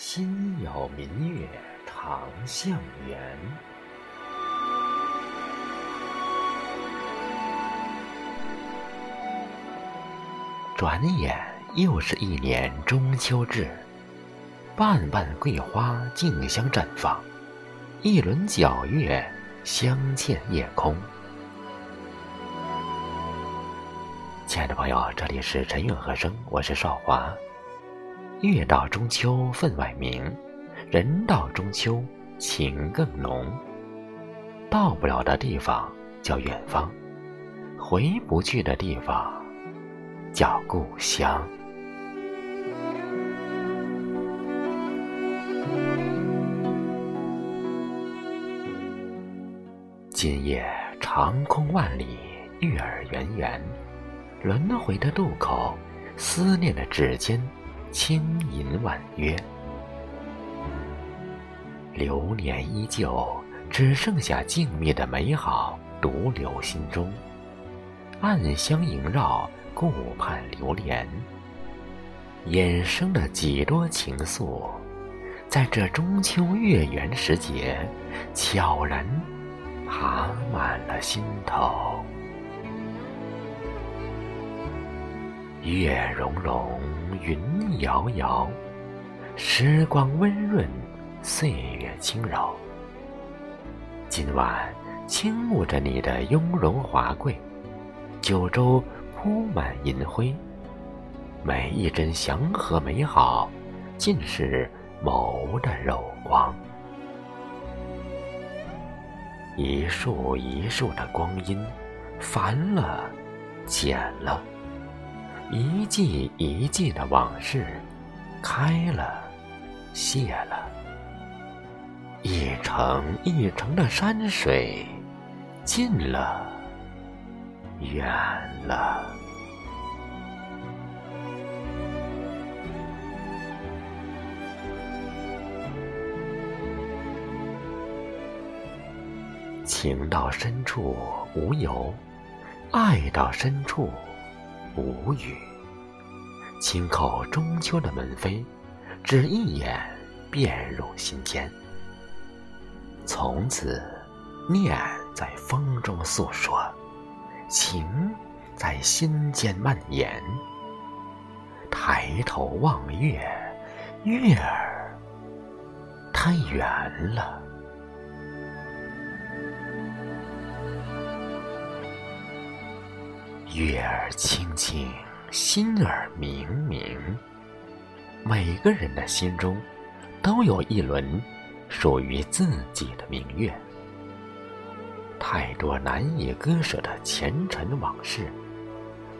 心有明月长向圆。转眼又是一年中秋至，瓣瓣桂花竞相绽放，一轮皎月镶嵌夜空。亲爱的朋友，这里是陈韵和声，我是少华。月到中秋分外明，人到中秋情更浓。到不了的地方叫远方，回不去的地方叫故乡。今夜长空万里，月儿圆圆，轮回的渡口，思念的指尖。轻吟婉约，流年依旧，只剩下静谧的美好独留心中。暗香萦绕，顾盼流连，衍生了几多情愫，在这中秋月圆时节，悄然爬满了心头。月融融，云遥遥，时光温润，岁月轻柔。今晚轻舞着你的雍容华贵，九州铺满银辉，每一帧祥和美好，尽是眸的柔光。一束一束的光阴，繁了，减了。一季一季的往事，开了，谢了；一程一程的山水，近了，远了。情到深处无由，爱到深处。无语，轻叩中秋的门扉，只一眼便入心间。从此，念在风中诉说，情在心间蔓延。抬头望月，月儿太圆了。月儿清清，心儿明明。每个人的心中，都有一轮属于自己的明月。太多难以割舍的前尘往事，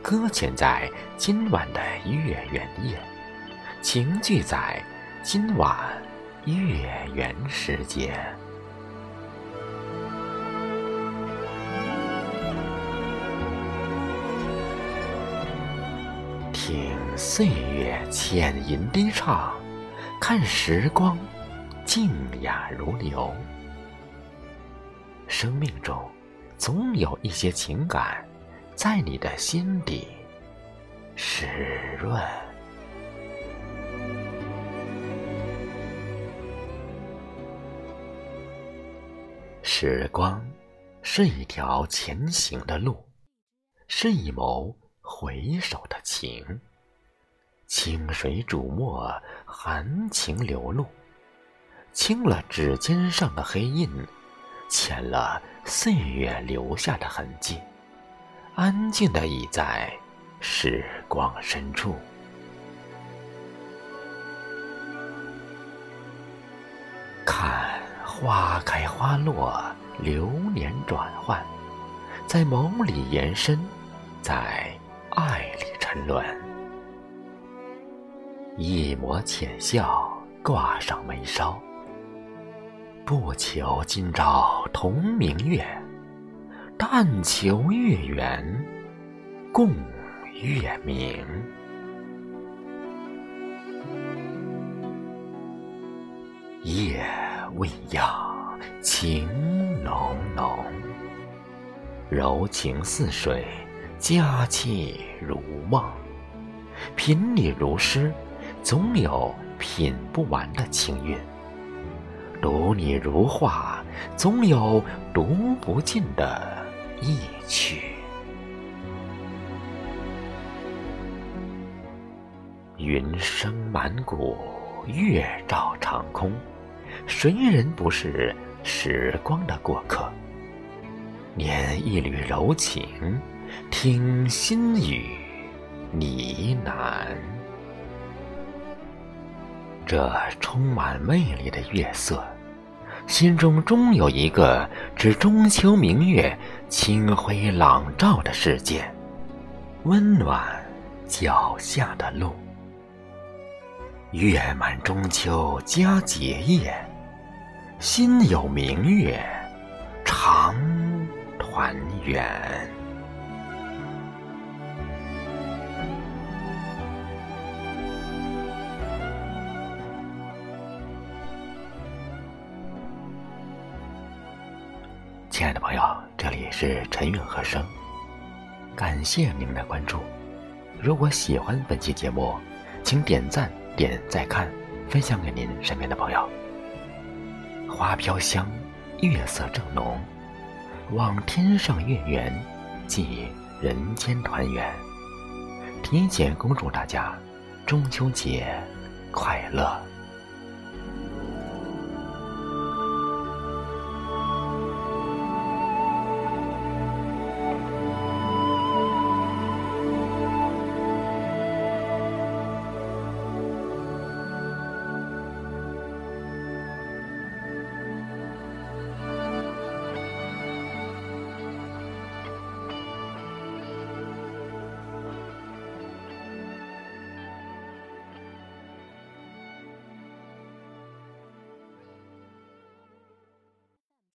搁浅在今晚的月圆夜，情聚在今晚月圆时节。听岁月浅吟低唱，看时光静雅如流。生命中总有一些情感，在你的心底湿润。时光是一条前行的路，是一谋。回首的情，清水煮墨，含情流露，清了指尖上的黑印，浅了岁月留下的痕迹，安静的倚在时光深处。看花开花落，流年转换，在眸里延伸，在。爱里沉沦，一抹浅笑挂上眉梢。不求今朝同明月，但求月圆共月明。夜未央，情浓浓，柔情似水。佳期如梦，品你如诗，总有品不完的情韵。读你如画，总有读不尽的意趣。云生满谷，月照长空，谁人不是时光的过客？念一缕柔情，听心语呢喃。这充满魅力的月色，心中终有一个指中秋明月清辉朗照的世界，温暖脚下的路。月满中秋佳节夜，心有明月常团圆。亲爱的朋友，这里是陈韵和声，感谢您的关注。如果喜欢本期节目，请点赞。点再看，分享给您身边的朋友。花飘香，月色正浓，望天上月圆，寄人间团圆。提前恭祝大家中秋节快乐！